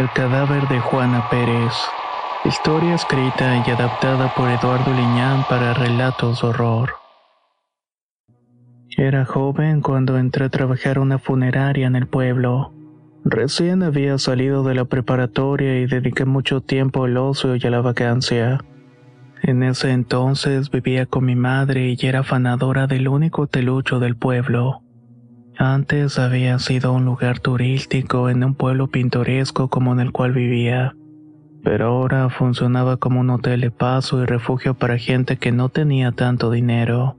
El cadáver de Juana Pérez. Historia escrita y adaptada por Eduardo Liñán para relatos de horror. Era joven cuando entré a trabajar una funeraria en el pueblo. Recién había salido de la preparatoria y dediqué mucho tiempo al ocio y a la vacancia. En ese entonces vivía con mi madre y era fanadora del único telucho del pueblo. Antes había sido un lugar turístico en un pueblo pintoresco como en el cual vivía, pero ahora funcionaba como un hotel de paso y refugio para gente que no tenía tanto dinero.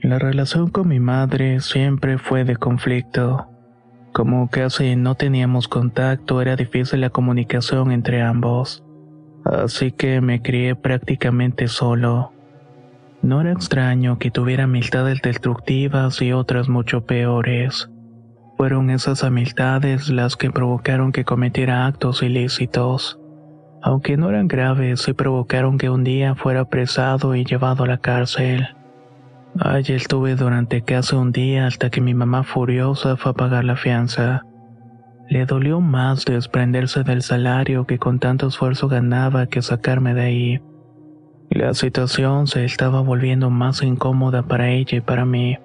La relación con mi madre siempre fue de conflicto. Como casi no teníamos contacto, era difícil la comunicación entre ambos. Así que me crié prácticamente solo. No era extraño que tuviera amistades destructivas y otras mucho peores. Fueron esas amistades las que provocaron que cometiera actos ilícitos. Aunque no eran graves, sí provocaron que un día fuera apresado y llevado a la cárcel. Allí estuve durante casi un día hasta que mi mamá furiosa fue a pagar la fianza. Le dolió más desprenderse del salario que con tanto esfuerzo ganaba que sacarme de ahí. La situación se estaba volviendo más incómoda para ella y para mí,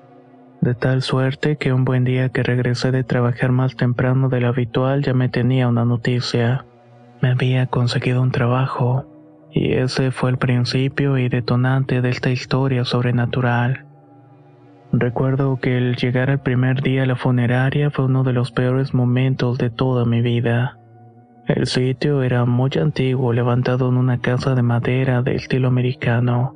de tal suerte que un buen día que regresé de trabajar más temprano de lo habitual ya me tenía una noticia. Me había conseguido un trabajo, y ese fue el principio y detonante de esta historia sobrenatural. Recuerdo que el llegar al primer día a la funeraria fue uno de los peores momentos de toda mi vida. El sitio era muy antiguo, levantado en una casa de madera de estilo americano.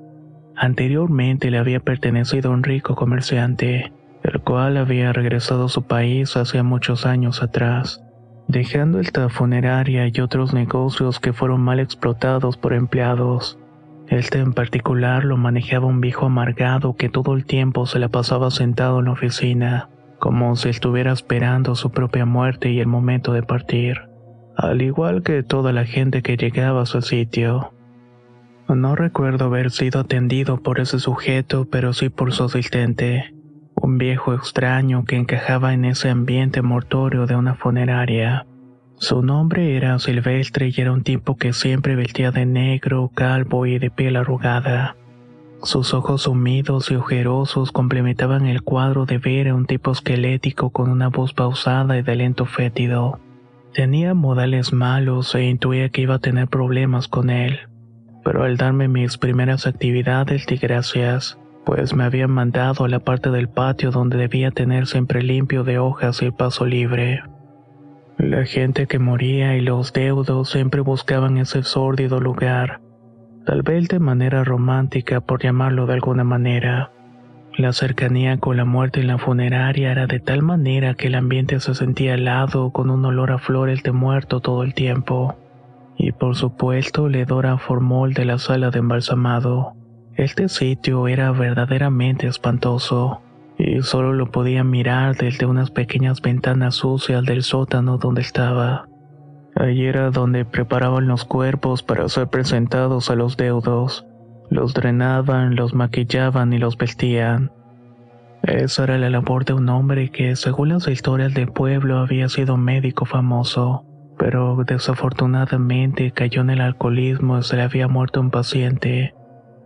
Anteriormente le había pertenecido a un rico comerciante, el cual había regresado a su país hace muchos años atrás, dejando esta funeraria y otros negocios que fueron mal explotados por empleados. Este en particular lo manejaba un viejo amargado que todo el tiempo se la pasaba sentado en la oficina, como si estuviera esperando su propia muerte y el momento de partir al igual que toda la gente que llegaba a su sitio. No recuerdo haber sido atendido por ese sujeto, pero sí por su asistente, un viejo extraño que encajaba en ese ambiente mortorio de una funeraria. Su nombre era Silvestre y era un tipo que siempre vestía de negro, calvo y de piel arrugada. Sus ojos humidos y ojerosos complementaban el cuadro de ver a un tipo esquelético con una voz pausada y de lento fétido. Tenía modales malos e intuía que iba a tener problemas con él, pero al darme mis primeras actividades di gracias, pues me habían mandado a la parte del patio donde debía tener siempre limpio de hojas y paso libre. La gente que moría y los deudos siempre buscaban ese sórdido lugar, tal vez de manera romántica por llamarlo de alguna manera. La cercanía con la muerte en la funeraria era de tal manera que el ambiente se sentía helado con un olor a flores de muerto todo el tiempo. Y por supuesto el hedor a de la sala de embalsamado. Este sitio era verdaderamente espantoso, y solo lo podía mirar desde unas pequeñas ventanas sucias del sótano donde estaba. Allí era donde preparaban los cuerpos para ser presentados a los deudos los drenaban, los maquillaban y los vestían. Esa era la labor de un hombre que, según las historias del pueblo, había sido médico famoso, pero desafortunadamente cayó en el alcoholismo y se le había muerto un paciente.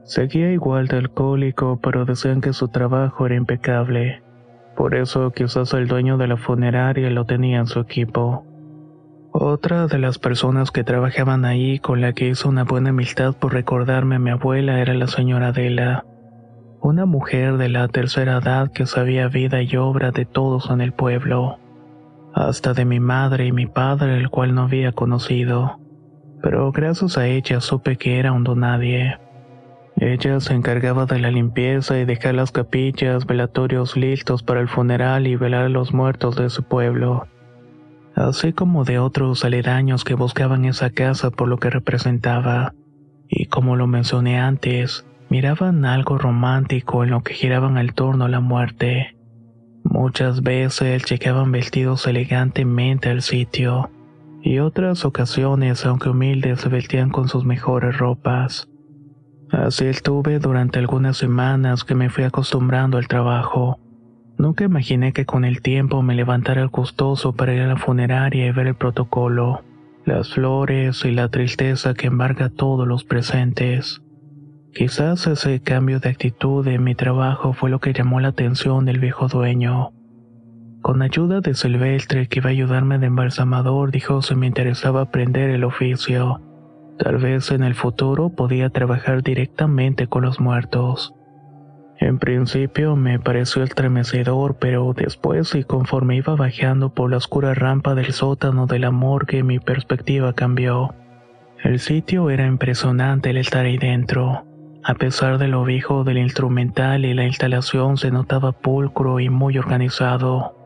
Seguía igual de alcohólico, pero decían que su trabajo era impecable. Por eso quizás el dueño de la funeraria lo tenía en su equipo. Otra de las personas que trabajaban ahí con la que hizo una buena amistad por recordarme a mi abuela era la señora Adela, una mujer de la tercera edad que sabía vida y obra de todos en el pueblo, hasta de mi madre y mi padre, el cual no había conocido, pero gracias a ella supe que era un donadie. Ella se encargaba de la limpieza y dejar las capillas, velatorios listos para el funeral y velar a los muertos de su pueblo, así como de otros aledaños que buscaban esa casa por lo que representaba. Y como lo mencioné antes, miraban algo romántico en lo que giraban al torno a la muerte. Muchas veces llegaban vestidos elegantemente al sitio, y otras ocasiones, aunque humildes, se vestían con sus mejores ropas. Así estuve durante algunas semanas que me fui acostumbrando al trabajo. Nunca imaginé que con el tiempo me levantara el gustoso para ir a la funeraria y ver el protocolo, las flores y la tristeza que embarga a todos los presentes. Quizás ese cambio de actitud en mi trabajo fue lo que llamó la atención del viejo dueño. Con ayuda de Silvestre, que iba a ayudarme de embalsamador, dijo si me interesaba aprender el oficio. Tal vez en el futuro podía trabajar directamente con los muertos. En principio me pareció estremecedor, pero después y conforme iba bajando por la oscura rampa del sótano de la morgue mi perspectiva cambió. El sitio era impresionante el estar ahí dentro. A pesar de lo viejo del instrumental y la instalación se notaba pulcro y muy organizado.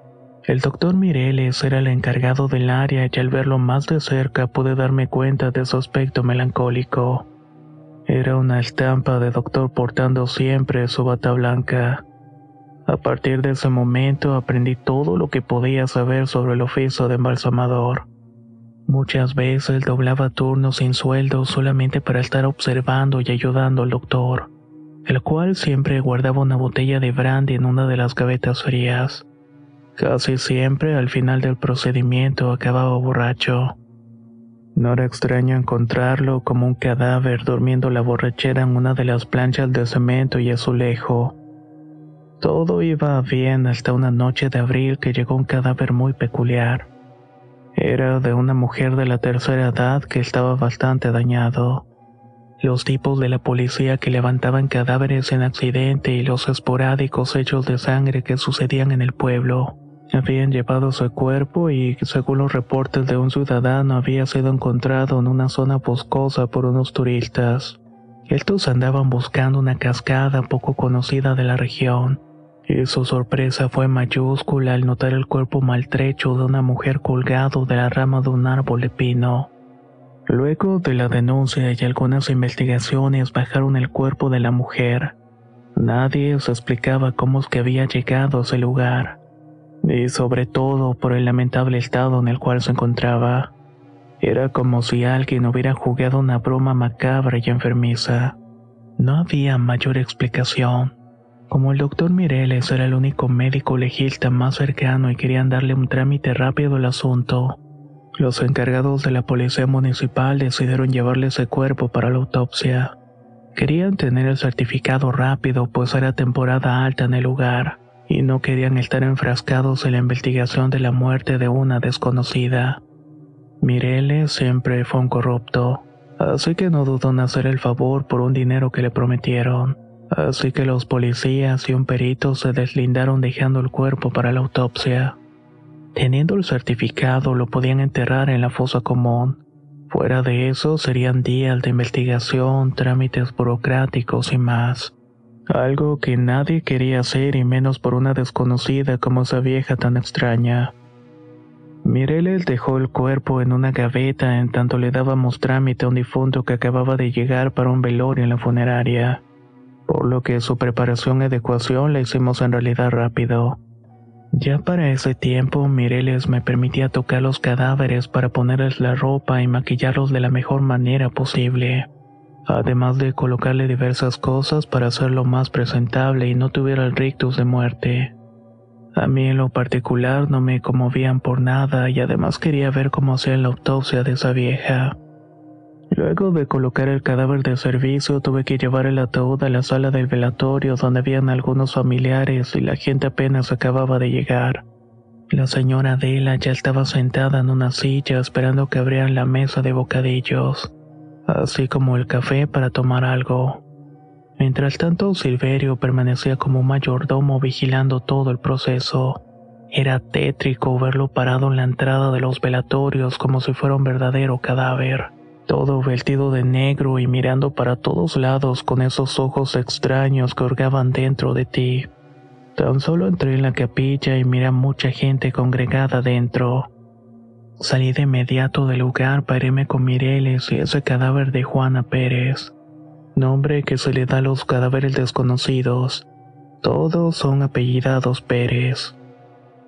El doctor Mireles era el encargado del área y al verlo más de cerca pude darme cuenta de su aspecto melancólico. Era una estampa de doctor portando siempre su bata blanca. A partir de ese momento aprendí todo lo que podía saber sobre el oficio de embalsamador. Muchas veces doblaba turnos sin sueldo solamente para estar observando y ayudando al doctor, el cual siempre guardaba una botella de brandy en una de las gavetas frías. Casi siempre al final del procedimiento acababa borracho. No era extraño encontrarlo como un cadáver durmiendo la borrachera en una de las planchas de cemento y azulejo. Todo iba bien hasta una noche de abril que llegó un cadáver muy peculiar. Era de una mujer de la tercera edad que estaba bastante dañado. Los tipos de la policía que levantaban cadáveres en accidente y los esporádicos hechos de sangre que sucedían en el pueblo habían llevado su cuerpo y, según los reportes de un ciudadano, había sido encontrado en una zona boscosa por unos turistas. Estos andaban buscando una cascada poco conocida de la región y su sorpresa fue mayúscula al notar el cuerpo maltrecho de una mujer colgado de la rama de un árbol de pino. Luego de la denuncia y algunas investigaciones bajaron el cuerpo de la mujer. Nadie se explicaba cómo es que había llegado a ese lugar, y sobre todo por el lamentable estado en el cual se encontraba. Era como si alguien hubiera jugado una broma macabra y enfermiza. No había mayor explicación. Como el doctor Mireles era el único médico legista más cercano y querían darle un trámite rápido al asunto, los encargados de la policía municipal decidieron llevarle ese cuerpo para la autopsia. Querían tener el certificado rápido pues era temporada alta en el lugar y no querían estar enfrascados en la investigación de la muerte de una desconocida. Mireles siempre fue un corrupto, así que no dudó en hacer el favor por un dinero que le prometieron. Así que los policías y un perito se deslindaron dejando el cuerpo para la autopsia. Teniendo el certificado lo podían enterrar en la fosa común. Fuera de eso serían días de investigación, trámites burocráticos y más. Algo que nadie quería hacer y menos por una desconocida como esa vieja tan extraña. Mireles dejó el cuerpo en una gaveta en tanto le dábamos trámite a un difunto que acababa de llegar para un velorio en la funeraria por lo que su preparación y adecuación la hicimos en realidad rápido. Ya para ese tiempo, Mireles me permitía tocar los cadáveres para ponerles la ropa y maquillarlos de la mejor manera posible, además de colocarle diversas cosas para hacerlo más presentable y no tuviera el rictus de muerte. A mí en lo particular no me conmovían por nada y además quería ver cómo hacían la autopsia de esa vieja. Luego de colocar el cadáver de servicio, tuve que llevar el ataúd a la sala del velatorio donde habían algunos familiares y la gente apenas acababa de llegar. La señora Adela ya estaba sentada en una silla esperando que abrieran la mesa de bocadillos, así como el café para tomar algo. Mientras tanto, Silverio permanecía como mayordomo vigilando todo el proceso. Era tétrico verlo parado en la entrada de los velatorios como si fuera un verdadero cadáver todo vestido de negro y mirando para todos lados con esos ojos extraños que hurgaban dentro de ti. Tan solo entré en la capilla y miré a mucha gente congregada dentro. Salí de inmediato del lugar para irme con Mireles y ese cadáver de Juana Pérez, nombre que se le da a los cadáveres desconocidos. Todos son apellidados Pérez.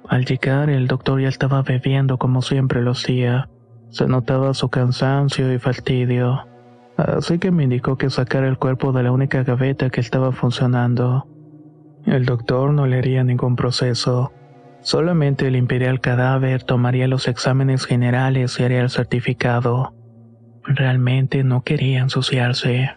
Al llegar, el doctor ya estaba bebiendo como siempre lo hacía se notaba su cansancio y fastidio, así que me indicó que sacara el cuerpo de la única gaveta que estaba funcionando. El doctor no le haría ningún proceso, solamente el cadáver, tomaría los exámenes generales y haría el certificado. Realmente no quería ensuciarse.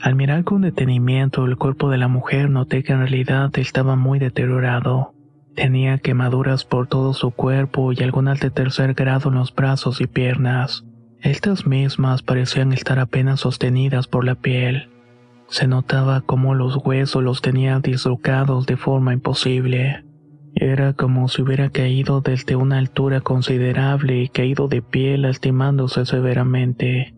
Al mirar con detenimiento el cuerpo de la mujer noté que en realidad estaba muy deteriorado. Tenía quemaduras por todo su cuerpo y algunas de tercer grado en los brazos y piernas. Estas mismas parecían estar apenas sostenidas por la piel. Se notaba como los huesos los tenía dislocados de forma imposible. Era como si hubiera caído desde una altura considerable y caído de pie lastimándose severamente.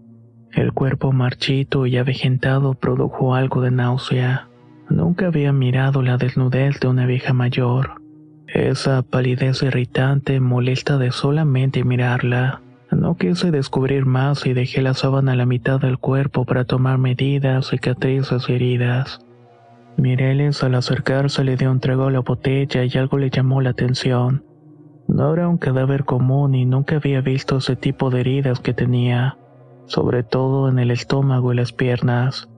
El cuerpo marchito y avejentado produjo algo de náusea. Nunca había mirado la desnudez de una vieja mayor. Esa palidez irritante molesta de solamente mirarla. No quise descubrir más y dejé la sábana a la mitad del cuerpo para tomar medidas, cicatrices y heridas. Mireles al acercarse le dio un trago a la botella y algo le llamó la atención. No era un cadáver común y nunca había visto ese tipo de heridas que tenía, sobre todo en el estómago y las piernas.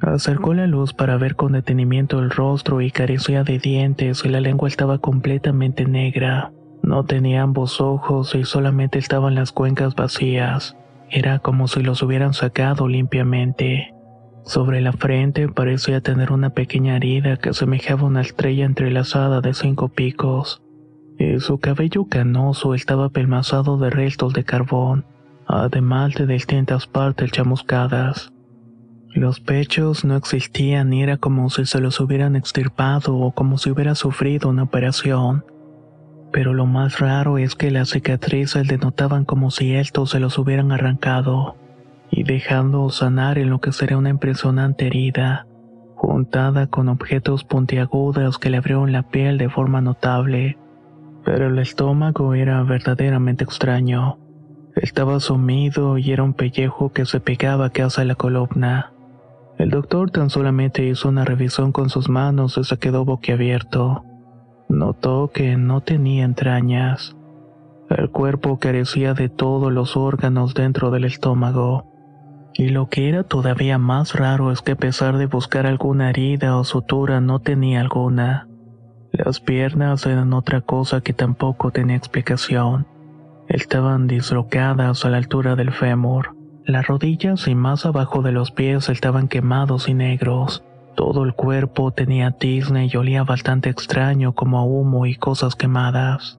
Acercó la luz para ver con detenimiento el rostro y carecía de dientes y la lengua estaba completamente negra. No tenía ambos ojos y solamente estaban las cuencas vacías. Era como si los hubieran sacado limpiamente. Sobre la frente parecía tener una pequeña herida que semejaba una estrella entrelazada de cinco picos. Y su cabello canoso estaba pelmazado de restos de carbón, además de distintas partes chamuscadas. Los pechos no existían y era como si se los hubieran extirpado o como si hubiera sufrido una operación. Pero lo más raro es que las cicatrices denotaban como si estos se los hubieran arrancado y dejando sanar en lo que sería una impresionante herida, juntada con objetos puntiagudos que le abrieron la piel de forma notable. Pero el estómago era verdaderamente extraño. Estaba sumido y era un pellejo que se pegaba casi a la columna. El doctor tan solamente hizo una revisión con sus manos y se quedó boquiabierto. Notó que no tenía entrañas. El cuerpo carecía de todos los órganos dentro del estómago. Y lo que era todavía más raro es que a pesar de buscar alguna herida o sutura no tenía alguna. Las piernas eran otra cosa que tampoco tenía explicación. Estaban dislocadas a la altura del fémur. Las rodillas y más abajo de los pies estaban quemados y negros. Todo el cuerpo tenía tizne y olía bastante extraño como a humo y cosas quemadas.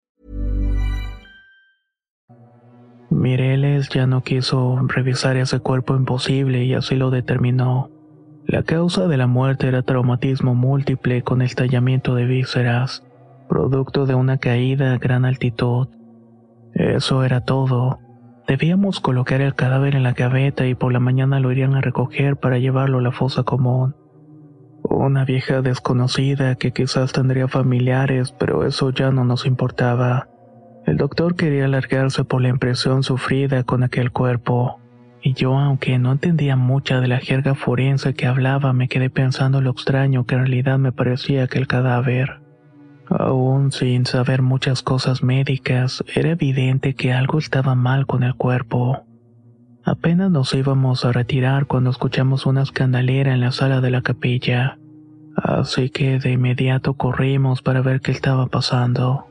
Mireles ya no quiso revisar ese cuerpo imposible y así lo determinó. La causa de la muerte era traumatismo múltiple con estallamiento de vísceras, producto de una caída a gran altitud. Eso era todo. Debíamos colocar el cadáver en la gaveta y por la mañana lo irían a recoger para llevarlo a la fosa común. Una vieja desconocida que quizás tendría familiares, pero eso ya no nos importaba. El doctor quería alargarse por la impresión sufrida con aquel cuerpo, y yo, aunque no entendía mucha de la jerga forense que hablaba, me quedé pensando lo extraño que en realidad me parecía aquel cadáver. Aún sin saber muchas cosas médicas, era evidente que algo estaba mal con el cuerpo. Apenas nos íbamos a retirar cuando escuchamos una escandalera en la sala de la capilla, así que de inmediato corrimos para ver qué estaba pasando.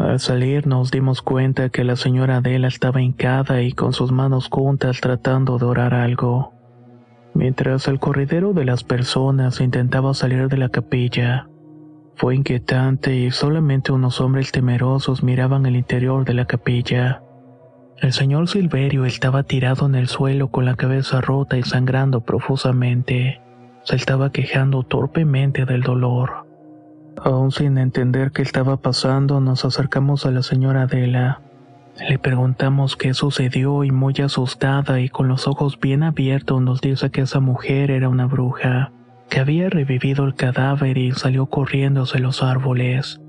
Al salir nos dimos cuenta que la señora Adela estaba hincada y con sus manos juntas tratando de orar algo. Mientras el corredero de las personas intentaba salir de la capilla, fue inquietante y solamente unos hombres temerosos miraban el interior de la capilla. El señor Silverio estaba tirado en el suelo con la cabeza rota y sangrando profusamente. Se estaba quejando torpemente del dolor. Aún sin entender qué estaba pasando, nos acercamos a la señora Adela. Le preguntamos qué sucedió y muy asustada y con los ojos bien abiertos nos dice que esa mujer era una bruja que había revivido el cadáver y salió corriendo hacia los árboles.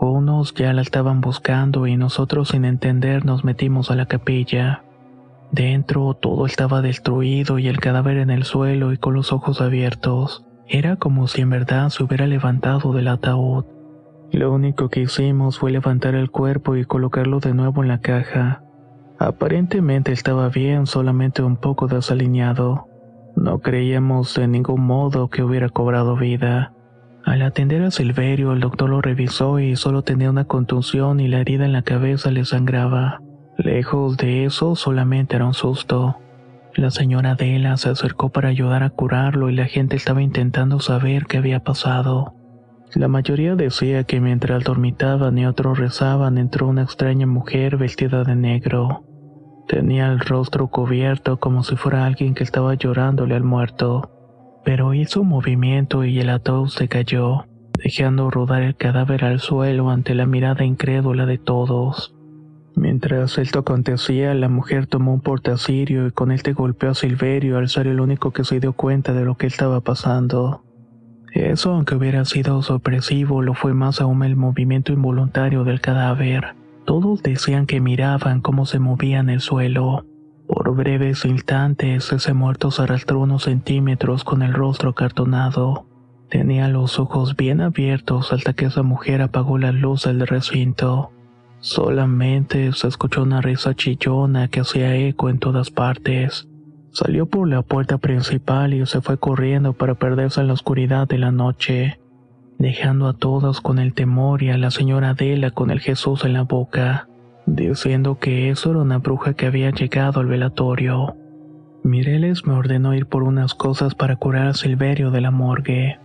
Unos ya la estaban buscando y nosotros sin entender nos metimos a la capilla. Dentro todo estaba destruido y el cadáver en el suelo y con los ojos abiertos. Era como si en verdad se hubiera levantado del ataúd. Lo único que hicimos fue levantar el cuerpo y colocarlo de nuevo en la caja. Aparentemente estaba bien, solamente un poco desalineado. No creíamos de ningún modo que hubiera cobrado vida. Al atender a Silverio, el doctor lo revisó y solo tenía una contusión y la herida en la cabeza le sangraba. Lejos de eso, solamente era un susto. La señora Adela se acercó para ayudar a curarlo y la gente estaba intentando saber qué había pasado. La mayoría decía que mientras dormitaban y otros rezaban entró una extraña mujer vestida de negro. Tenía el rostro cubierto como si fuera alguien que estaba llorándole al muerto, pero hizo un movimiento y el ataúd se cayó, dejando rodar el cadáver al suelo ante la mirada incrédula de todos. Mientras esto acontecía, la mujer tomó un portacirio y con este golpeó a Silverio al ser el único que se dio cuenta de lo que estaba pasando. Eso, aunque hubiera sido sorpresivo, lo fue más aún el movimiento involuntario del cadáver. Todos decían que miraban cómo se movía en el suelo. Por breves instantes ese muerto se arrastró unos centímetros con el rostro acartonado. Tenía los ojos bien abiertos hasta que esa mujer apagó la luz del recinto. Solamente se escuchó una risa chillona que hacía eco en todas partes. Salió por la puerta principal y se fue corriendo para perderse en la oscuridad de la noche dejando a todos con el temor y a la señora Adela con el Jesús en la boca, diciendo que eso era una bruja que había llegado al velatorio. Mireles me ordenó ir por unas cosas para curar a Silverio de la morgue.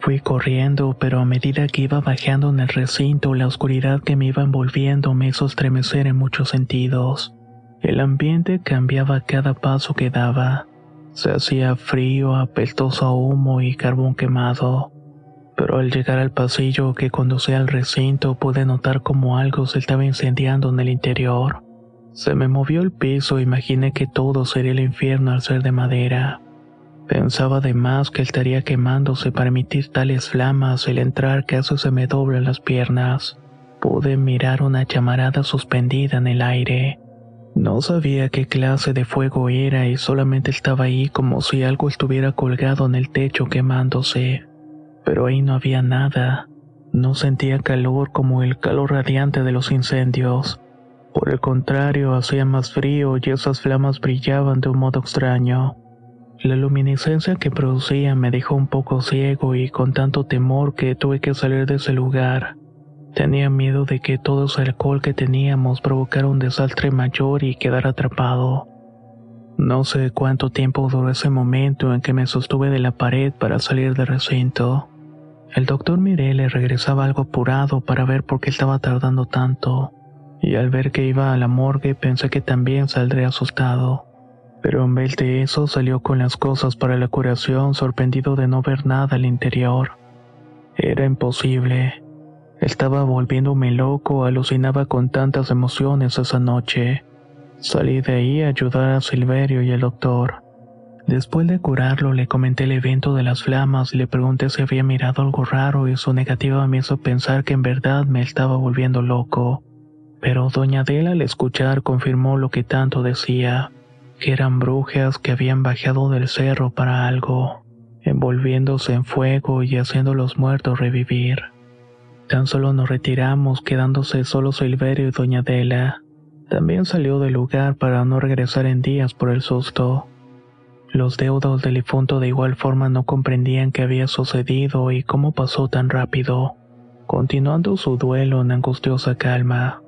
Fui corriendo, pero a medida que iba bajando en el recinto, la oscuridad que me iba envolviendo me hizo estremecer en muchos sentidos. El ambiente cambiaba a cada paso que daba. Se hacía frío, apestoso a humo y carbón quemado pero al llegar al pasillo que conducía al recinto pude notar como algo se estaba incendiando en el interior. Se me movió el piso e imaginé que todo sería el infierno al ser de madera. Pensaba además que estaría quemándose para emitir tales flamas el entrar casi se me doblan las piernas. Pude mirar una llamarada suspendida en el aire. No sabía qué clase de fuego era y solamente estaba ahí como si algo estuviera colgado en el techo quemándose pero ahí no había nada. No sentía calor como el calor radiante de los incendios. Por el contrario, hacía más frío y esas flamas brillaban de un modo extraño. La luminiscencia que producía me dejó un poco ciego y con tanto temor que tuve que salir de ese lugar. Tenía miedo de que todo ese alcohol que teníamos provocara un desastre mayor y quedar atrapado. No sé cuánto tiempo duró ese momento en que me sostuve de la pared para salir del recinto. El doctor Mirele regresaba algo apurado para ver por qué estaba tardando tanto. y al ver que iba a la morgue pensé que también saldré asustado. Pero en vez de eso salió con las cosas para la curación sorprendido de no ver nada al interior. Era imposible. Estaba volviéndome loco, alucinaba con tantas emociones esa noche. Salí de ahí a ayudar a Silverio y al doctor. Después de curarlo, le comenté el evento de las flamas y le pregunté si había mirado algo raro y su negativa me hizo pensar que en verdad me estaba volviendo loco. Pero doña Adela al escuchar confirmó lo que tanto decía, que eran brujas que habían bajado del cerro para algo, envolviéndose en fuego y haciendo los muertos revivir. Tan solo nos retiramos, quedándose solo Silverio y doña Adela. También salió del lugar para no regresar en días por el susto. Los deudos del difunto de igual forma no comprendían qué había sucedido y cómo pasó tan rápido, continuando su duelo en angustiosa calma.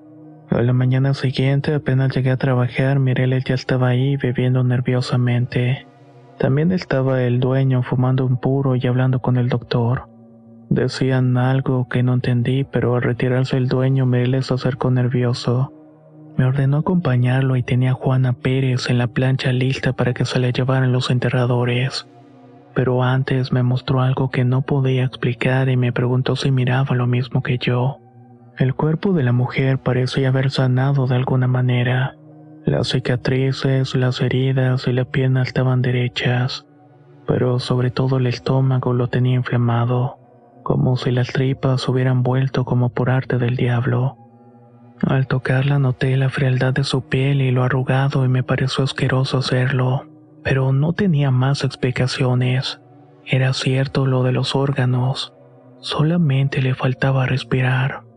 A la mañana siguiente, apenas llegué a trabajar, Mireles ya estaba ahí bebiendo nerviosamente. También estaba el dueño fumando un puro y hablando con el doctor. Decían algo que no entendí, pero al retirarse el dueño, Mireles se acercó nervioso. Me ordenó acompañarlo y tenía a Juana Pérez en la plancha lista para que se le llevaran los enterradores. Pero antes me mostró algo que no podía explicar y me preguntó si miraba lo mismo que yo. El cuerpo de la mujer parecía haber sanado de alguna manera. Las cicatrices, las heridas y la pierna estaban derechas, pero sobre todo el estómago lo tenía inflamado, como si las tripas hubieran vuelto como por arte del diablo. Al tocarla noté la frialdad de su piel y lo arrugado y me pareció asqueroso hacerlo, pero no tenía más explicaciones. Era cierto lo de los órganos, solamente le faltaba respirar.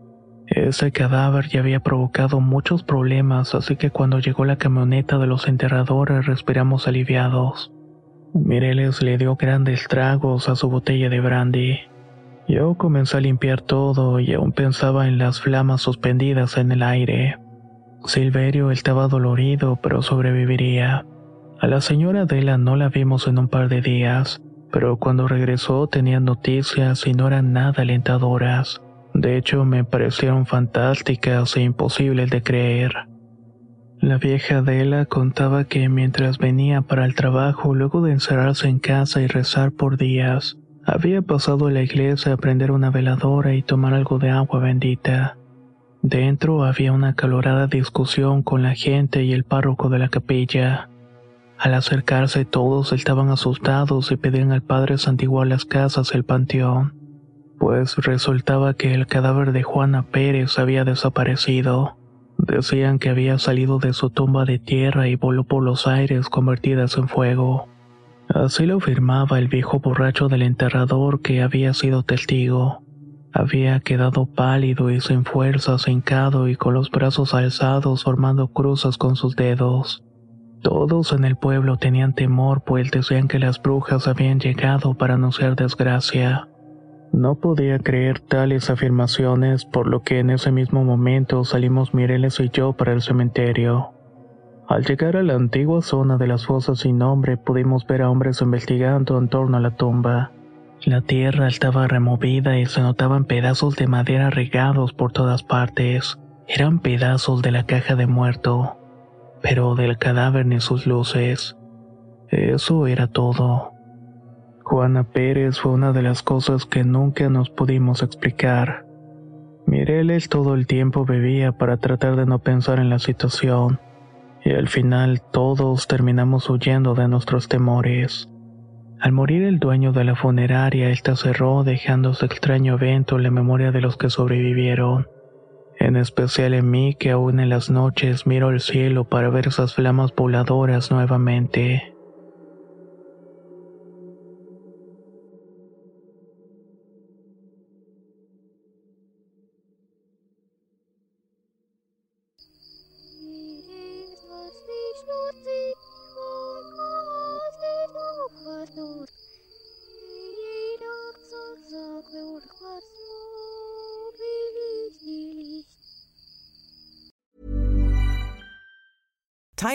Ese cadáver ya había provocado muchos problemas, así que cuando llegó la camioneta de los enterradores respiramos aliviados. Mireles le dio grandes tragos a su botella de brandy. Yo comencé a limpiar todo y aún pensaba en las flamas suspendidas en el aire. Silverio estaba dolorido, pero sobreviviría. A la señora Adela no la vimos en un par de días, pero cuando regresó tenía noticias y no eran nada alentadoras. De hecho, me parecieron fantásticas e imposibles de creer. La vieja Adela contaba que mientras venía para el trabajo, luego de encerrarse en casa y rezar por días, había pasado a la iglesia a prender una veladora y tomar algo de agua bendita. Dentro había una calorada discusión con la gente y el párroco de la capilla. Al acercarse todos estaban asustados y pedían al padre santiguar las casas y el panteón, pues resultaba que el cadáver de Juana Pérez había desaparecido. Decían que había salido de su tumba de tierra y voló por los aires convertidas en fuego. Así lo afirmaba el viejo borracho del enterrador que había sido testigo. Había quedado pálido y sin fuerzas, hincado y con los brazos alzados formando cruces con sus dedos. Todos en el pueblo tenían temor, pues decían que las brujas habían llegado para anunciar desgracia. No podía creer tales afirmaciones, por lo que en ese mismo momento salimos Mireles y yo para el cementerio. Al llegar a la antigua zona de las fosas sin nombre pudimos ver a hombres investigando en torno a la tumba. La tierra estaba removida y se notaban pedazos de madera regados por todas partes. Eran pedazos de la caja de muerto, pero del cadáver ni sus luces. Eso era todo. Juana Pérez fue una de las cosas que nunca nos pudimos explicar. Mireles todo el tiempo bebía para tratar de no pensar en la situación y al final todos terminamos huyendo de nuestros temores. Al morir el dueño de la funeraria, esta cerró dejando su extraño evento en la memoria de los que sobrevivieron, en especial en mí que aún en las noches miro el cielo para ver esas flamas voladoras nuevamente.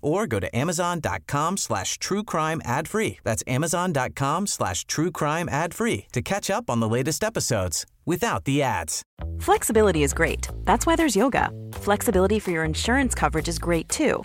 or go to amazon.com slash true crime ad free. That's amazon.com slash true crime ad free to catch up on the latest episodes without the ads. Flexibility is great. That's why there's yoga. Flexibility for your insurance coverage is great too.